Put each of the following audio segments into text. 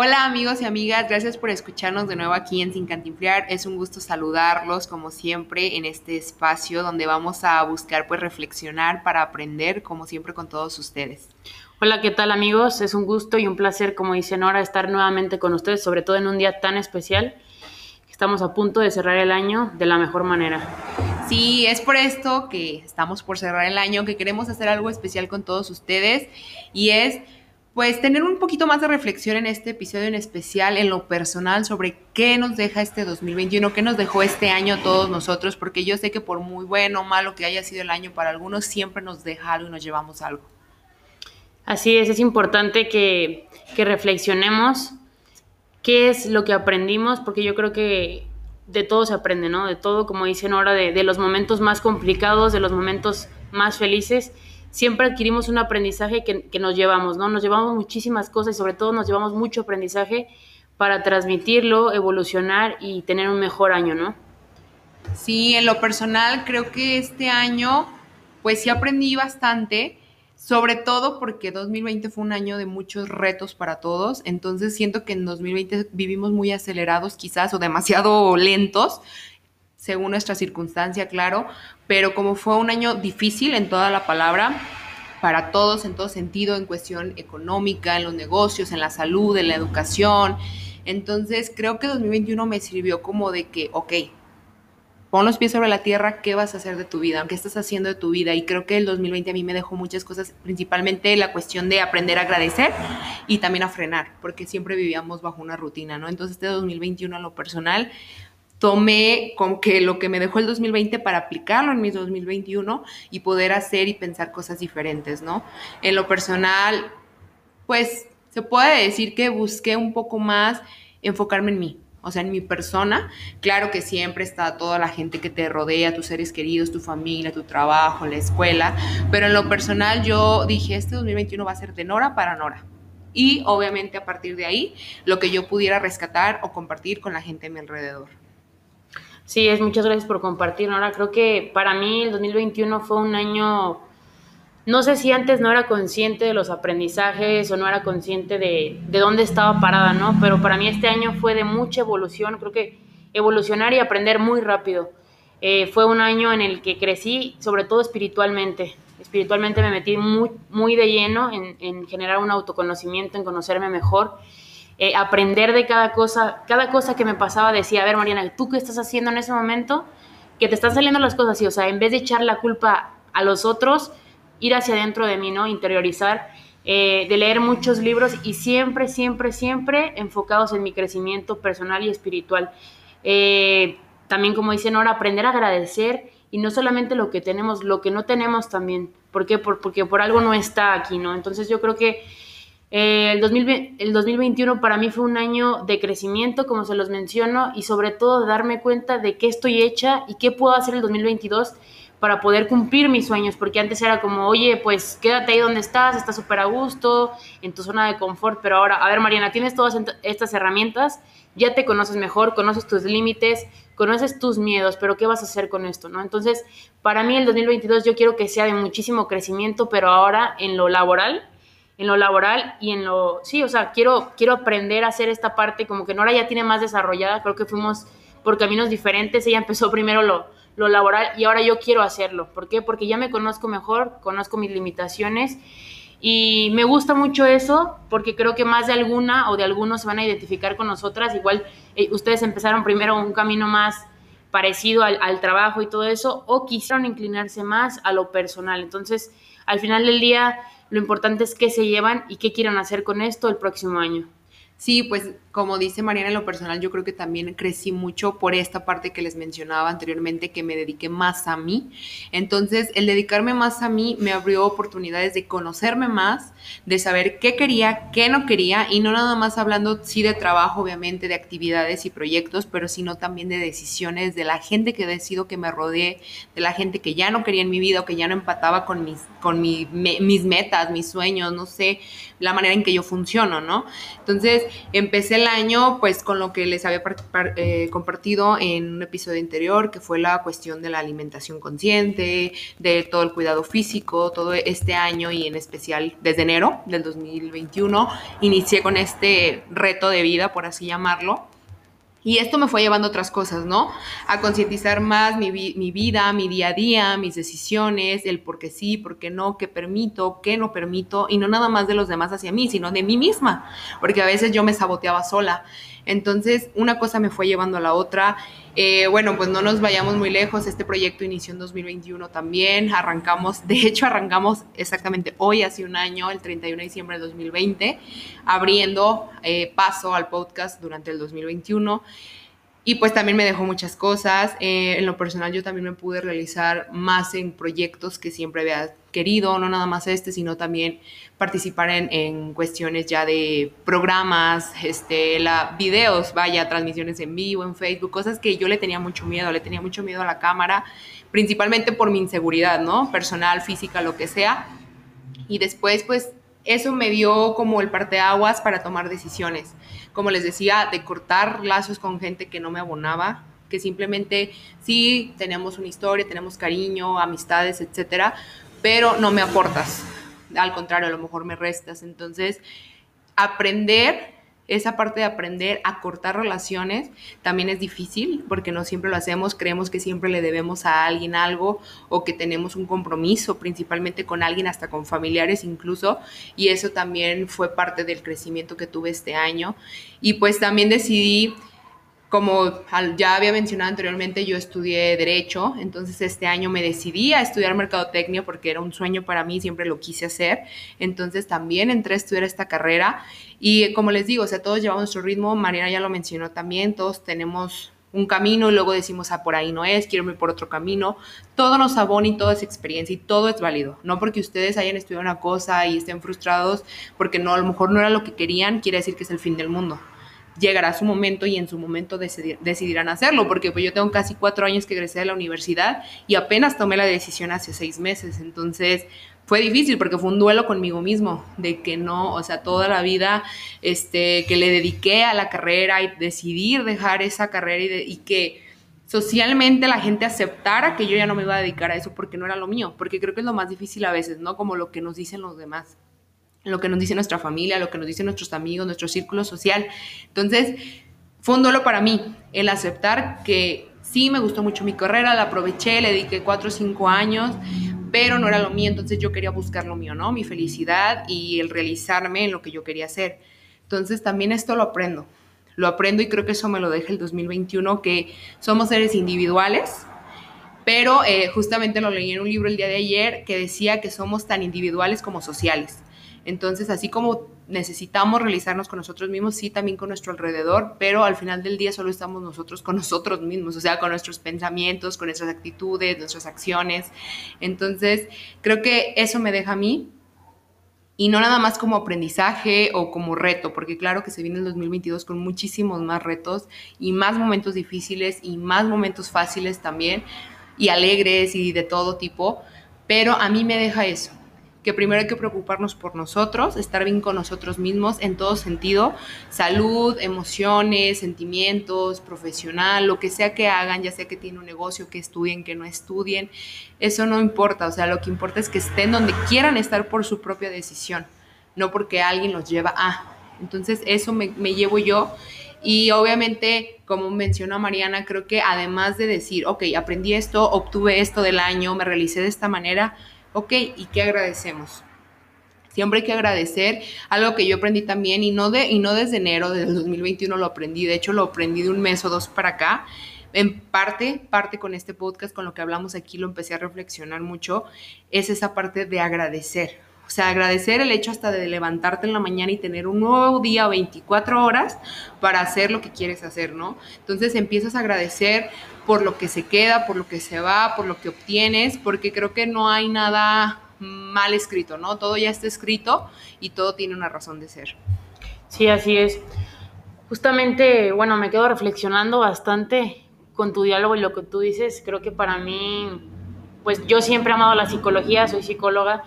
Hola amigos y amigas, gracias por escucharnos de nuevo aquí en Sin Cantinfriar. Es un gusto saludarlos como siempre en este espacio donde vamos a buscar pues reflexionar para aprender como siempre con todos ustedes. Hola, ¿qué tal amigos? Es un gusto y un placer, como dice Nora, estar nuevamente con ustedes, sobre todo en un día tan especial. Estamos a punto de cerrar el año de la mejor manera. Sí, es por esto que estamos por cerrar el año, que queremos hacer algo especial con todos ustedes y es pues tener un poquito más de reflexión en este episodio en especial, en lo personal, sobre qué nos deja este 2021, qué nos dejó este año a todos nosotros, porque yo sé que por muy bueno o malo que haya sido el año para algunos, siempre nos deja algo y nos llevamos algo. Así es, es importante que, que reflexionemos qué es lo que aprendimos, porque yo creo que de todo se aprende, ¿no? De todo, como dicen ahora, de, de los momentos más complicados, de los momentos más felices siempre adquirimos un aprendizaje que, nos llevamos, ¿no? Nos llevamos muchísimas cosas y sobre todo nos llevamos mucho aprendizaje para transmitirlo, evolucionar y tener un mejor año, ¿no? Sí, en lo personal creo que este año pues sí aprendí bastante, sobre todo porque 2020 fue un año de muchos retos para todos, entonces siento que en 2020 vivimos muy acelerados quizás o demasiado lentos según nuestra circunstancia, claro, pero como fue un año difícil en toda la palabra, para todos en todo sentido, en cuestión económica, en los negocios, en la salud, en la educación. Entonces creo que 2021 me sirvió como de que, ok, pon los pies sobre la tierra, ¿qué vas a hacer de tu vida? ¿Qué estás haciendo de tu vida? Y creo que el 2020 a mí me dejó muchas cosas, principalmente la cuestión de aprender a agradecer y también a frenar, porque siempre vivíamos bajo una rutina, ¿no? Entonces este 2021 a lo personal tomé con que lo que me dejó el 2020 para aplicarlo en mi 2021 y poder hacer y pensar cosas diferentes, ¿no? En lo personal, pues se puede decir que busqué un poco más enfocarme en mí, o sea, en mi persona. Claro que siempre está toda la gente que te rodea, tus seres queridos, tu familia, tu trabajo, la escuela, pero en lo personal yo dije, este 2021 va a ser de Nora para Nora. Y obviamente a partir de ahí, lo que yo pudiera rescatar o compartir con la gente a mi alrededor. Sí, es muchas gracias por compartir, Nora. Creo que para mí el 2021 fue un año, no sé si antes no era consciente de los aprendizajes o no era consciente de, de dónde estaba parada, ¿no? Pero para mí este año fue de mucha evolución, creo que evolucionar y aprender muy rápido. Eh, fue un año en el que crecí, sobre todo espiritualmente. Espiritualmente me metí muy, muy de lleno en, en generar un autoconocimiento, en conocerme mejor eh, aprender de cada cosa. Cada cosa que me pasaba decía, a ver, Mariana, ¿tú qué estás haciendo en ese momento? Que te están saliendo las cosas así, o sea, en vez de echar la culpa a los otros, ir hacia adentro de mí, ¿no? Interiorizar, eh, de leer muchos libros y siempre, siempre, siempre enfocados en mi crecimiento personal y espiritual. Eh, también, como dice Nora, aprender a agradecer y no solamente lo que tenemos, lo que no tenemos también. ¿Por qué? porque por algo no está aquí, ¿no? Entonces yo creo que eh, el, 2021 para mí fue un año de crecimiento, como se los menciono, y sobre todo darme cuenta de qué estoy hecha y qué puedo hacer el 2022 para poder cumplir mis sueños, porque antes era como, oye, pues quédate ahí donde estás, estás súper a gusto, en tu zona de confort, pero ahora, a ver, Mariana, tienes todas estas herramientas, ya te conoces mejor, conoces tus límites, conoces tus miedos, pero ¿qué vas a hacer con esto, no? Entonces, para mí el 2022 yo quiero que sea de muchísimo crecimiento, pero ahora en lo laboral, en lo laboral y en lo, sí, o sea, quiero, quiero aprender a hacer esta parte, como que Nora ya tiene más desarrollada, creo que fuimos por caminos diferentes, ella empezó primero lo, lo laboral y ahora yo quiero hacerlo. ¿Por qué? Porque ya me conozco mejor, conozco mis limitaciones y me gusta mucho eso porque creo que más de alguna o de algunos se van a identificar con nosotras. Igual eh, ustedes empezaron primero un camino más parecido al, al, trabajo y todo eso o quisieron inclinarse más a lo personal. Entonces, al final del día lo importante es qué se llevan y qué quieren hacer con esto el próximo año. Sí, pues como dice Mariana en lo personal, yo creo que también crecí mucho por esta parte que les mencionaba anteriormente, que me dediqué más a mí. Entonces, el dedicarme más a mí me abrió oportunidades de conocerme más, de saber qué quería, qué no quería, y no nada más hablando, sí, de trabajo, obviamente, de actividades y proyectos, pero sino también de decisiones, de la gente que decido que me rodee, de la gente que ya no quería en mi vida o que ya no empataba con mis, con mis metas, mis sueños, no sé, la manera en que yo funciono, ¿no? Entonces, empecé el año, pues con lo que les había eh, compartido en un episodio anterior, que fue la cuestión de la alimentación consciente, de todo el cuidado físico, todo este año y en especial desde enero del 2021, inicié con este reto de vida, por así llamarlo y esto me fue llevando a otras cosas, ¿no? A concientizar más mi, mi, vida, mi día a día, mis decisiones, el por qué sí, por qué no, qué permito, qué no permito, y no nada más de los demás hacia mí, sino de mí misma, porque a veces yo me saboteaba sola. Entonces, una cosa me fue llevando a la otra. Eh, bueno, pues no nos vayamos muy lejos. Este proyecto inició en 2021 también. Arrancamos, de hecho, arrancamos exactamente hoy, hace un año, el 31 de diciembre de 2020, abriendo eh, paso al podcast durante el 2021. Y pues también me dejó muchas cosas. Eh, en lo personal yo también me pude realizar más en proyectos que siempre había querido, no nada más este, sino también participar en, en cuestiones ya de programas, este, la, videos, vaya, transmisiones en vivo, en Facebook, cosas que yo le tenía mucho miedo, le tenía mucho miedo a la cámara, principalmente por mi inseguridad, ¿no? Personal, física, lo que sea. Y después, pues, eso me dio como el parteaguas para tomar decisiones como les decía, de cortar lazos con gente que no me abonaba, que simplemente sí tenemos una historia, tenemos cariño, amistades, etcétera, pero no me aportas. Al contrario, a lo mejor me restas. Entonces, aprender esa parte de aprender a cortar relaciones también es difícil porque no siempre lo hacemos, creemos que siempre le debemos a alguien algo o que tenemos un compromiso principalmente con alguien, hasta con familiares incluso, y eso también fue parte del crecimiento que tuve este año. Y pues también decidí como ya había mencionado anteriormente, yo estudié Derecho, entonces este año me decidí a estudiar Mercadotecnia porque era un sueño para mí, siempre lo quise hacer. Entonces también entré a estudiar esta carrera y como les digo, o sea, todos llevamos nuestro ritmo, Mariana ya lo mencionó también, todos tenemos un camino y luego decimos, ah, por ahí no es, quiero ir por otro camino. Todo nos abona y todo es experiencia y todo es válido. No porque ustedes hayan estudiado una cosa y estén frustrados porque no, a lo mejor no era lo que querían, quiere decir que es el fin del mundo llegará su momento y en su momento decidirán hacerlo, porque pues yo tengo casi cuatro años que egresé de la universidad y apenas tomé la decisión hace seis meses, entonces fue difícil porque fue un duelo conmigo mismo, de que no, o sea, toda la vida este, que le dediqué a la carrera y decidir dejar esa carrera y, y que socialmente la gente aceptara que yo ya no me iba a dedicar a eso porque no era lo mío, porque creo que es lo más difícil a veces, ¿no? Como lo que nos dicen los demás lo que nos dice nuestra familia, lo que nos dicen nuestros amigos, nuestro círculo social. Entonces, fue un duelo para mí el aceptar que sí me gustó mucho mi carrera, la aproveché, le dediqué cuatro o cinco años, pero no era lo mío, entonces yo quería buscar lo mío, ¿no? Mi felicidad y el realizarme en lo que yo quería hacer. Entonces también esto lo aprendo, lo aprendo y creo que eso me lo deja el 2021, que somos seres individuales, pero eh, justamente lo leí en un libro el día de ayer que decía que somos tan individuales como sociales. Entonces, así como necesitamos realizarnos con nosotros mismos, sí, también con nuestro alrededor, pero al final del día solo estamos nosotros con nosotros mismos, o sea, con nuestros pensamientos, con nuestras actitudes, nuestras acciones. Entonces, creo que eso me deja a mí y no nada más como aprendizaje o como reto, porque claro que se viene el 2022 con muchísimos más retos y más momentos difíciles y más momentos fáciles también y alegres y de todo tipo, pero a mí me deja eso, que primero hay que preocuparnos por nosotros, estar bien con nosotros mismos en todo sentido, salud, emociones, sentimientos, profesional, lo que sea que hagan, ya sea que tienen un negocio, que estudien, que no estudien, eso no importa, o sea, lo que importa es que estén donde quieran estar por su propia decisión, no porque alguien los lleva a. Entonces eso me, llevo yo y obviamente, como mencionó Mariana, creo que además de decir, ok, aprendí esto, obtuve esto del año, me realicé de esta manera, Ok, ¿y qué agradecemos? Siempre hay que agradecer algo que yo aprendí también y no, de, y no desde enero del 2021 lo aprendí, de hecho lo aprendí de un mes o dos para acá. En parte, parte con este podcast, con lo que hablamos aquí, lo empecé a reflexionar mucho, es esa parte de agradecer. O sea, agradecer el hecho hasta de levantarte en la mañana y tener un nuevo día 24 horas para hacer lo que quieres hacer, ¿no? Entonces empiezas a agradecer por lo que se queda, por lo que se va, por lo que obtienes, porque creo que no hay nada mal escrito, ¿no? Todo ya está escrito y todo tiene una razón de ser. Sí, así es. Justamente, bueno, me quedo reflexionando bastante con tu diálogo y lo que tú dices. Creo que para mí, pues yo siempre he amado la psicología, soy psicóloga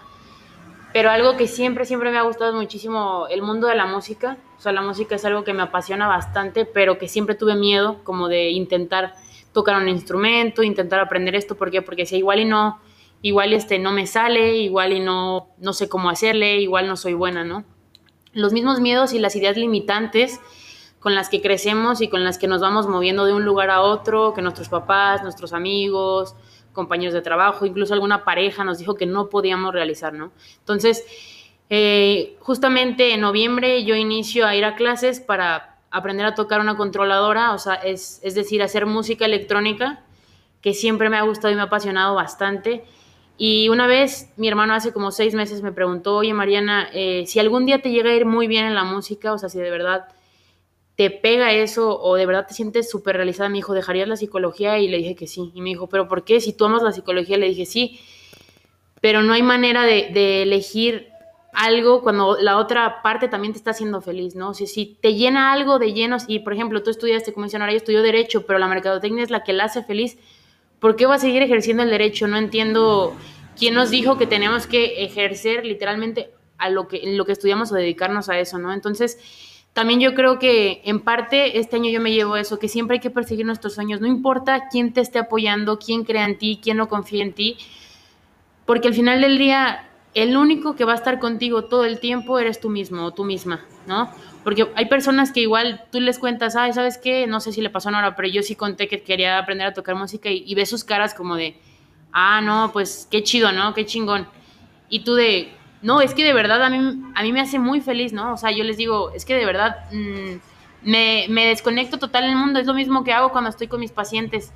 pero algo que siempre, siempre me ha gustado muchísimo, el mundo de la música. O sea, la música es algo que me apasiona bastante, pero que siempre tuve miedo como de intentar tocar un instrumento, intentar aprender esto. ¿Por qué? Porque si igual y no, igual este no me sale, igual y no, no sé cómo hacerle, igual no soy buena, ¿no? Los mismos miedos y las ideas limitantes con las que crecemos y con las que nos vamos moviendo de un lugar a otro, que nuestros papás, nuestros amigos, compañeros de trabajo, incluso alguna pareja nos dijo que no podíamos realizar, ¿no? Entonces, eh, justamente en noviembre yo inicio a ir a clases para aprender a tocar una controladora, o sea, es, es decir, hacer música electrónica, que siempre me ha gustado y me ha apasionado bastante. Y una vez mi hermano hace como seis meses me preguntó, oye Mariana, eh, si algún día te llega a ir muy bien en la música, o sea, si de verdad te pega eso o de verdad te sientes súper realizada, me dijo, ¿dejarías la psicología? Y le dije que sí. Y me dijo, ¿pero por qué? Si tú amas la psicología, le dije sí. Pero no hay manera de, elegir algo cuando la otra parte también te está haciendo feliz, ¿no? Sea, si te llena algo de llenos y, por ejemplo, tú estudiaste, como dicen ahora, yo estudio Derecho, pero la mercadotecnia es la que la hace feliz, ¿por qué va a seguir ejerciendo el derecho? No entiendo quién nos dijo que tenemos que ejercer literalmente a lo que, lo que estudiamos o dedicarnos a eso, ¿no? Entonces, también yo creo que en parte este año yo me llevo eso, que siempre hay que perseguir nuestros sueños, no importa quién te esté apoyando, quién crea en ti, quién no confía en ti, porque al final del día el único que va a estar contigo todo el tiempo eres tú mismo o tú misma, ¿no? Porque hay personas que igual tú les cuentas, ay, ¿sabes qué? No sé si le pasó a Nora, pero yo sí conté que quería aprender a tocar música y, y sus caras como de, ah, no, pues qué chido, ¿no? Qué chingón. Y tú de, no, es que de verdad a mí, a mí me hace muy feliz, ¿no? O sea, yo les digo, es que de verdad mm, me, me, desconecto total del mundo, es lo mismo que hago cuando estoy con mis pacientes,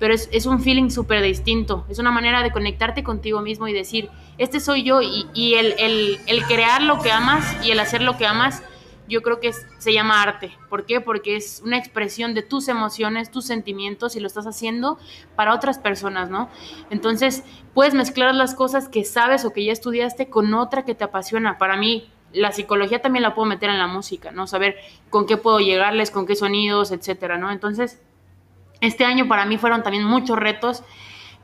pero es, es un feeling súper distinto, es una manera de conectarte contigo mismo y decir, este soy yo y, y el, el, el, crear lo que amas y el hacer lo que amas yo creo que se llama arte. ¿Por qué? Porque es una expresión de tus emociones, tus sentimientos y lo estás haciendo para otras personas, ¿no? Entonces, puedes mezclar las cosas que sabes o que ya estudiaste con otra que te apasiona. Para mí, la psicología también la puedo meter en la música, ¿no? Saber con qué puedo llegarles, con qué sonidos, etcétera, ¿no? Entonces, este año para mí fueron también muchos retos.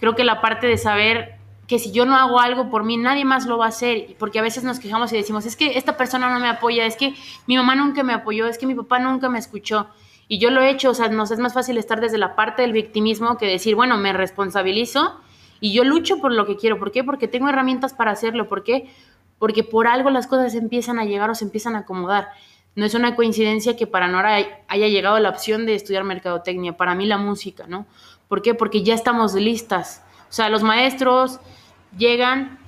Creo que la parte de saber que si yo no hago algo por mí, nadie más lo va a hacer, porque a veces nos quejamos y decimos, es que esta persona no me apoya, es que mi mamá nunca me apoyó, es que mi papá nunca me escuchó, y yo lo he hecho, o sea, nos es más fácil estar desde la parte del victimismo que decir, bueno, me responsabilizo y yo lucho por lo que quiero, ¿por qué? Porque tengo herramientas para hacerlo, ¿por qué? Porque por algo las cosas empiezan a llegar o se empiezan a acomodar. No es una coincidencia que para Nora haya llegado la opción de estudiar mercadotecnia, para mí la música, ¿no? ¿Por qué? Porque ya estamos listas. O sea, los maestros, llegan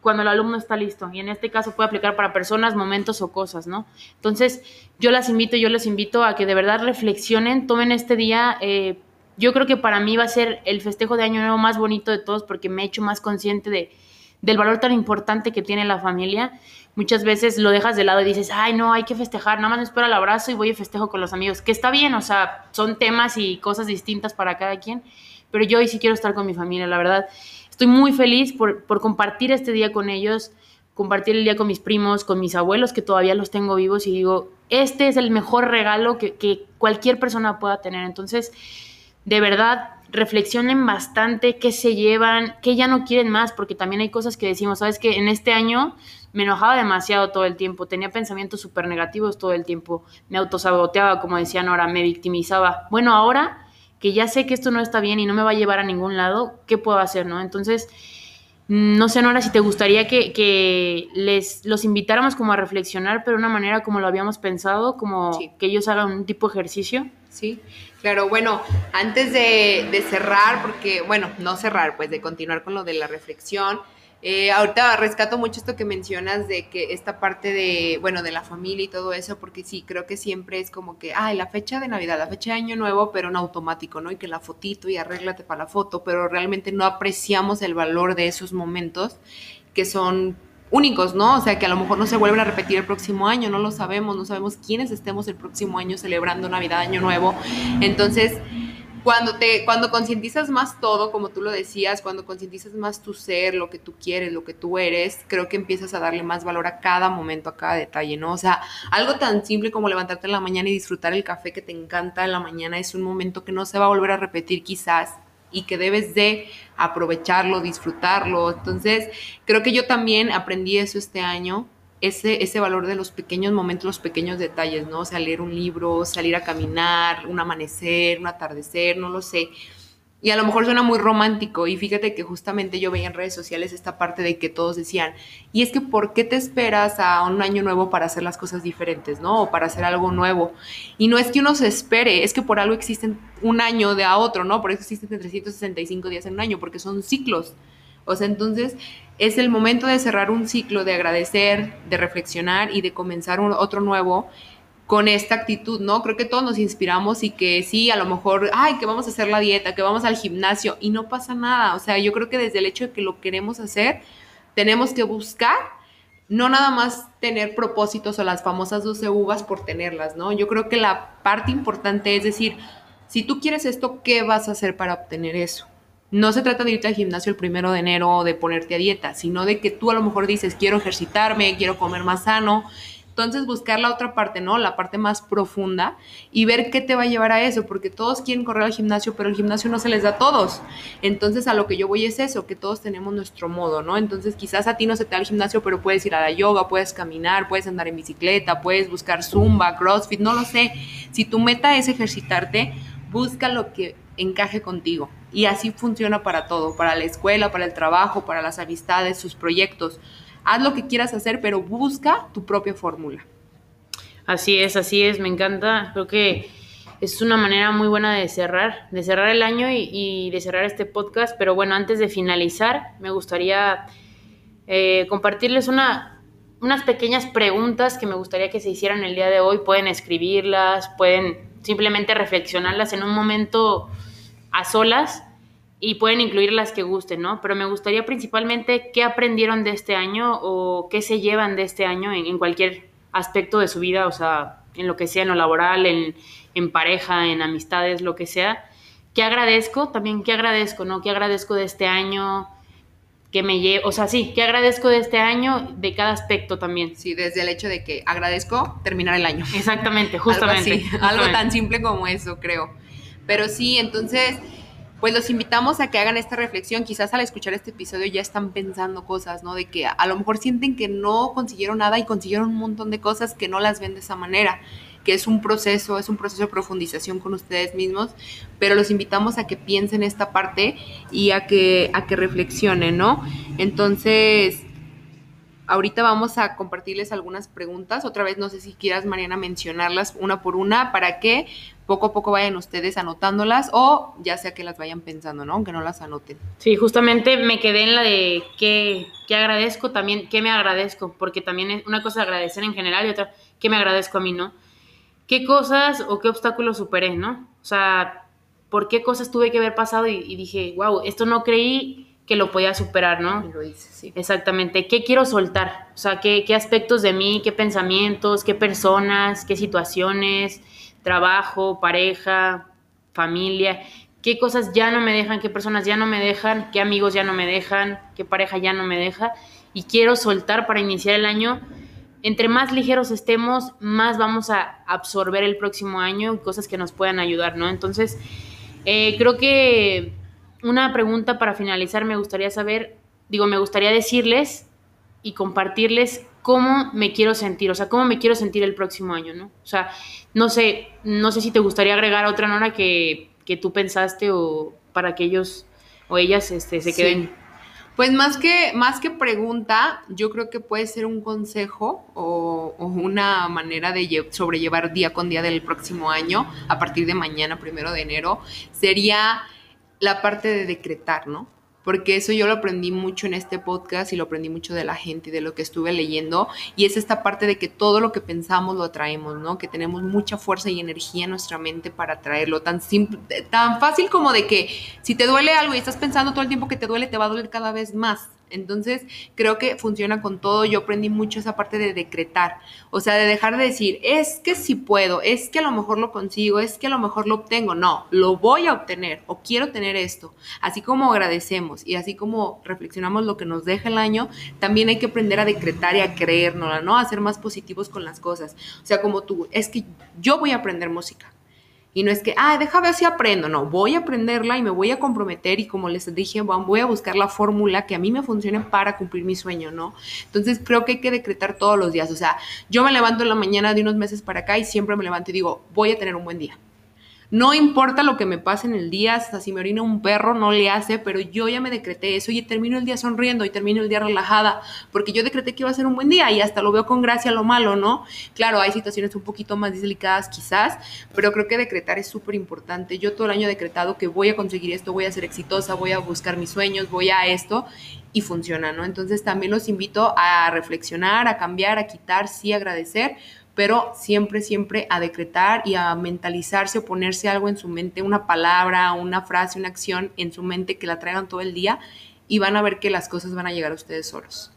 cuando el alumno está listo. Y en este caso puede aplicar para personas, momentos o cosas, ¿no? Entonces, yo las invito, yo les invito a que de verdad reflexionen, tomen este día. Eh, yo creo que para mí va a ser el festejo de Año Nuevo más bonito de todos porque me he hecho más consciente de, del valor tan importante que tiene la familia. Muchas veces lo dejas de lado y dices, ay, no, hay que festejar, nada más me espero el abrazo y voy y festejo con los amigos, que está bien, o sea, son temas y cosas distintas para cada quien, pero yo hoy sí quiero estar con mi familia, la verdad estoy muy feliz por, compartir este día con ellos, compartir el día con mis primos, con mis abuelos, que todavía los tengo vivos, y digo, este es el mejor regalo que, que cualquier persona pueda tener. Entonces, de verdad, reflexionen bastante qué se llevan, qué ya no quieren más, porque también hay cosas que decimos, sabes que en este año me enojaba demasiado todo el tiempo, tenía pensamientos súper negativos todo el tiempo, me autosaboteaba, como decían ahora, me victimizaba. Bueno, ahora que ya sé que esto no está bien y no me va a llevar a ningún lado, ¿qué puedo hacer, no? Entonces, no sé, Nora, si te gustaría que, les los invitáramos como a reflexionar, pero de una manera como lo habíamos pensado, como que ellos hagan un tipo de ejercicio. Sí, claro, bueno, antes de, de cerrar, porque, bueno, no cerrar, pues de continuar con lo de la reflexión, eh, ahorita rescato mucho esto que mencionas de que esta parte de, bueno, de la familia y todo eso, porque sí, creo que siempre es como que, ay, la fecha de Navidad, la fecha de Año Nuevo, pero en automático, ¿no? Y que la fotito y arréglate para la foto, pero realmente no apreciamos el valor de esos momentos que son únicos, ¿no? O sea, que a lo mejor no se vuelven a repetir el próximo año, no lo sabemos, no sabemos quiénes estemos el próximo año celebrando Navidad, Año Nuevo. Entonces, cuando te cuando concientizas más todo, como tú lo decías, cuando concientizas más tu ser, lo que tú quieres, lo que tú eres, creo que empiezas a darle más valor a cada momento, a cada detalle, ¿no? O sea, algo tan simple como levantarte en la mañana y disfrutar el café que te encanta en la mañana es un momento que no se va a volver a repetir quizás y que debes de aprovecharlo, disfrutarlo. Entonces, creo que yo también aprendí eso este año, ese, ese valor de los pequeños momentos, los pequeños detalles, ¿no? O sea, leer un libro, salir a caminar, un amanecer, un atardecer, no lo sé. Y a lo mejor suena muy romántico y fíjate que justamente yo veía en redes sociales esta parte de que todos decían, y es que ¿por qué te esperas a un año nuevo para hacer las cosas diferentes, ¿no? O para hacer algo nuevo. Y no es que uno se espere, es que por algo existen un año de a otro, ¿no? Por eso existen 365 días en un año, porque son ciclos. O sea, entonces es el momento de cerrar un ciclo, de agradecer, de reflexionar y de comenzar otro nuevo con esta actitud, ¿no? Creo que todos nos inspiramos y que sí, a lo mejor, ay, que vamos a hacer la dieta, que vamos al gimnasio y no pasa nada. O sea, yo creo que desde el hecho de que lo queremos hacer, tenemos que buscar, no nada más tener propósitos o las famosas 12 uvas por tenerlas, ¿no? Yo creo que la parte importante es decir, si tú quieres esto, ¿qué vas a hacer para obtener eso? No se trata de irte al gimnasio el primero de enero o de ponerte a dieta, sino de que tú a lo mejor dices, quiero ejercitarme, quiero comer más sano, entonces buscar la otra parte, ¿no? La parte más profunda y ver qué te va a llevar a eso, porque todos quieren correr al gimnasio, pero el gimnasio no se les da a todos. Entonces a lo que yo voy es eso, que todos tenemos nuestro modo, ¿no? Entonces quizás a ti no se te da el gimnasio, pero puedes ir a la yoga, puedes caminar, puedes andar en bicicleta, puedes buscar zumba, crossfit, no lo sé. Si tu meta es ejercitarte, busca lo que encaje contigo. Y así funciona para todo, para la escuela, para el trabajo, para las amistades, sus proyectos haz lo que quieras hacer, pero busca tu propia fórmula. Así es, así es, me encanta. Creo que es una manera muy buena de cerrar, de cerrar el año y, de cerrar este podcast. Pero bueno, antes de finalizar, me gustaría eh, compartirles una, unas pequeñas preguntas que me gustaría que se hicieran el día de hoy. Pueden escribirlas, pueden simplemente reflexionarlas en un momento a solas y pueden incluir las que gusten, ¿no? Pero me gustaría principalmente qué aprendieron de este año o qué se llevan de este año en, cualquier aspecto de su vida, o sea, en lo que sea, en lo laboral, en, en pareja, en amistades, lo que sea. ¿Qué agradezco? También, ¿qué agradezco, no? ¿Qué agradezco de este año? que me llevo, o sea, sí, ¿qué agradezco de este año, de cada aspecto también. Sí, desde el hecho de que agradezco terminar el año. Exactamente, justamente. algo, así, algo tan simple como eso, creo. Pero sí, entonces pues los invitamos a que hagan esta reflexión. Quizás al escuchar este episodio ya están pensando cosas, ¿no? De que a lo mejor sienten que no consiguieron nada y consiguieron un montón de cosas que no las ven de esa manera, que es un proceso, es un proceso de profundización con ustedes mismos, pero los invitamos a que piensen esta parte y a que, a que reflexionen, ¿no? Entonces, Ahorita vamos a compartirles algunas preguntas. Otra vez, no sé si quieras, Mariana, mencionarlas una por una para que poco a poco vayan ustedes anotándolas o ya sea que las vayan pensando, ¿no? Aunque no las anoten. Sí, justamente me quedé en la de qué, qué agradezco, también qué me agradezco, porque también es una cosa agradecer en general y otra qué me agradezco a mí, ¿no? ¿Qué cosas o qué obstáculos superé, ¿no? O sea, ¿por qué cosas tuve que haber pasado y, y dije, wow, esto no creí que lo podía superar, ¿no? lo hice, sí. Exactamente. ¿Qué quiero soltar? O sea, ¿qué, ¿qué, aspectos de mí, qué pensamientos, qué personas, qué situaciones, trabajo, pareja, familia, qué cosas ya no me dejan, qué personas ya no me dejan, qué amigos ya no me dejan, qué pareja ya no me deja? Y quiero soltar para iniciar el año. Entre más ligeros estemos, más vamos a absorber el próximo año cosas que nos puedan ayudar, ¿no? Entonces, eh, creo que una pregunta para finalizar, me gustaría saber, digo, me gustaría decirles y compartirles cómo me quiero sentir, o sea, cómo me quiero sentir el próximo año, ¿no? O sea, no sé, no sé si te gustaría agregar otra nora que, que tú pensaste o para que ellos o ellas este, se queden. Pues más que, más que pregunta, yo creo que puede ser un consejo o, o, una manera de sobrellevar día con día del próximo año, a partir de mañana, primero de enero, sería la parte de decretar, ¿no? Porque eso yo lo aprendí mucho en este podcast y lo aprendí mucho de la gente y de lo que estuve leyendo. Y es esta parte de que todo lo que pensamos lo atraemos, ¿no? Que tenemos mucha fuerza y energía en nuestra mente para atraerlo. Tan simple, tan fácil como de que si te duele algo y estás pensando todo el tiempo que te duele, te va a doler cada vez más. Entonces, creo que funciona con todo. Yo aprendí mucho esa parte de decretar, o sea, de dejar de decir, es que si puedo, es que a lo mejor lo consigo, es que a lo mejor lo obtengo. No, lo voy a obtener o quiero tener esto. Así como agradecemos y así como reflexionamos lo que nos deja el año, también hay que aprender a decretar y a creérnosla, ¿no? A ser más positivos con las cosas. O sea, como tú, es que yo voy a aprender música Y no es que, ah, déjame ver si aprendo. No, voy a aprenderla y me voy a comprometer y como les dije, voy a buscar la fórmula que a mí me funcione para cumplir mi sueño, ¿no? Entonces creo que hay que decretar todos los días. O sea, yo me levanto en la mañana de unos meses para acá y siempre me levanto y digo, voy a tener un buen día no importa lo que me pase en el día, hasta si me orina un perro, no le hace, pero yo ya me decreté eso y termino el día sonriendo y termino el día relajada, porque yo decreté que iba a ser un buen día y hasta lo veo con gracia lo malo, ¿no? Claro, hay situaciones un poquito más delicadas quizás, pero creo que decretar es súper importante. Yo todo el año he decretado que voy a conseguir esto, voy a ser exitosa, voy a buscar mis sueños, voy a esto y funciona, ¿no? Entonces también los invito a reflexionar, a cambiar, a quitar, sí agradecer, pero siempre, siempre a decretar y a mentalizarse o ponerse algo en su mente, una palabra, una frase, una acción en su mente que la traigan todo el día y van a ver que las cosas van a llegar a ustedes solos.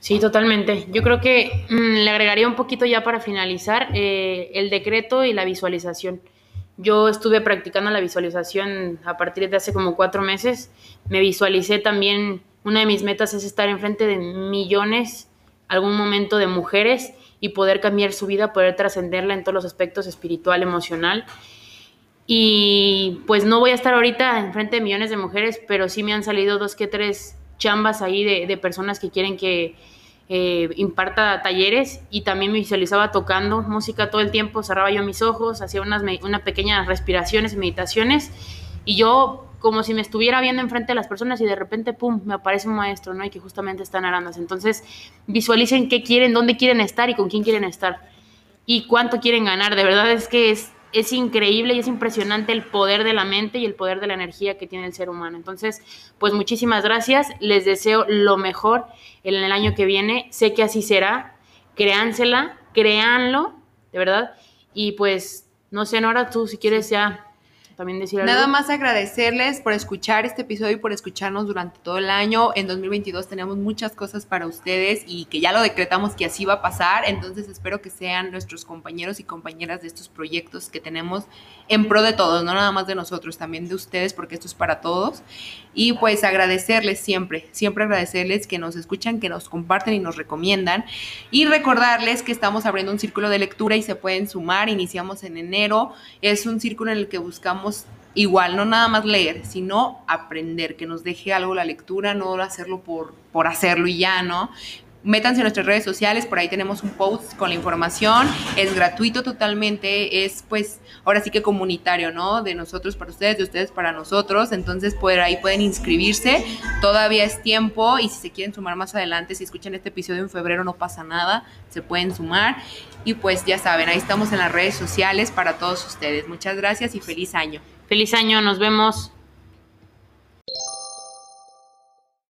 Sí, totalmente. Yo creo que mm, le agregaría un poquito ya para finalizar eh, el decreto y la visualización. Yo estuve practicando la visualización a partir de hace como cuatro meses. Me visualicé también, una de mis metas es estar enfrente de millones, algún momento de mujeres y poder cambiar su vida, poder trascenderla en todos los aspectos espiritual, emocional. Y pues no voy a estar ahorita enfrente de millones de mujeres, pero sí me han salido dos que tres chambas ahí de, personas que quieren que eh, imparta talleres y también me visualizaba tocando música todo el tiempo, cerraba yo mis ojos, hacía unas, unas pequeñas respiraciones, meditaciones y yo como si me estuviera viendo enfrente de las personas y de repente, pum, me aparece un maestro, ¿no? Y que justamente están arándose. Entonces, visualicen qué quieren, dónde quieren estar y con quién quieren estar. Y cuánto quieren ganar. De verdad es que es, es increíble y es impresionante el poder de la mente y el poder de la energía que tiene el ser humano. Entonces, pues muchísimas gracias. Les deseo lo mejor en el año que viene. Sé que así será. Créansela, créanlo, de verdad. Y pues, no sé, Nora, tú si quieres ya también decir algo. Nada más agradecerles por escuchar este episodio y por escucharnos durante todo el año. En 2022 tenemos muchas cosas para ustedes y que ya lo decretamos que así va a pasar. Entonces espero que sean nuestros compañeros y compañeras de estos proyectos que tenemos en pro de todos, no nada más de nosotros, también de ustedes, porque esto es para todos. Y pues agradecerles siempre, siempre agradecerles que nos escuchan, que nos comparten y nos recomiendan. Y recordarles que estamos abriendo un círculo de lectura y se pueden sumar. Iniciamos en enero. Es un círculo en el que buscamos igual, no nada más leer, sino aprender, que nos deje algo la lectura, no hacerlo por, por hacerlo y ya, ¿no? Métanse en nuestras redes sociales, por ahí tenemos un post con la información, es gratuito totalmente, es pues ahora sí que comunitario, ¿no? De nosotros para ustedes, de ustedes para nosotros, entonces por ahí pueden inscribirse, todavía es tiempo y si se quieren sumar más adelante, si escuchan este episodio en febrero no pasa nada, se pueden sumar y pues ya saben, ahí estamos en las redes sociales para todos ustedes. Muchas gracias y feliz año. Feliz año, nos vemos.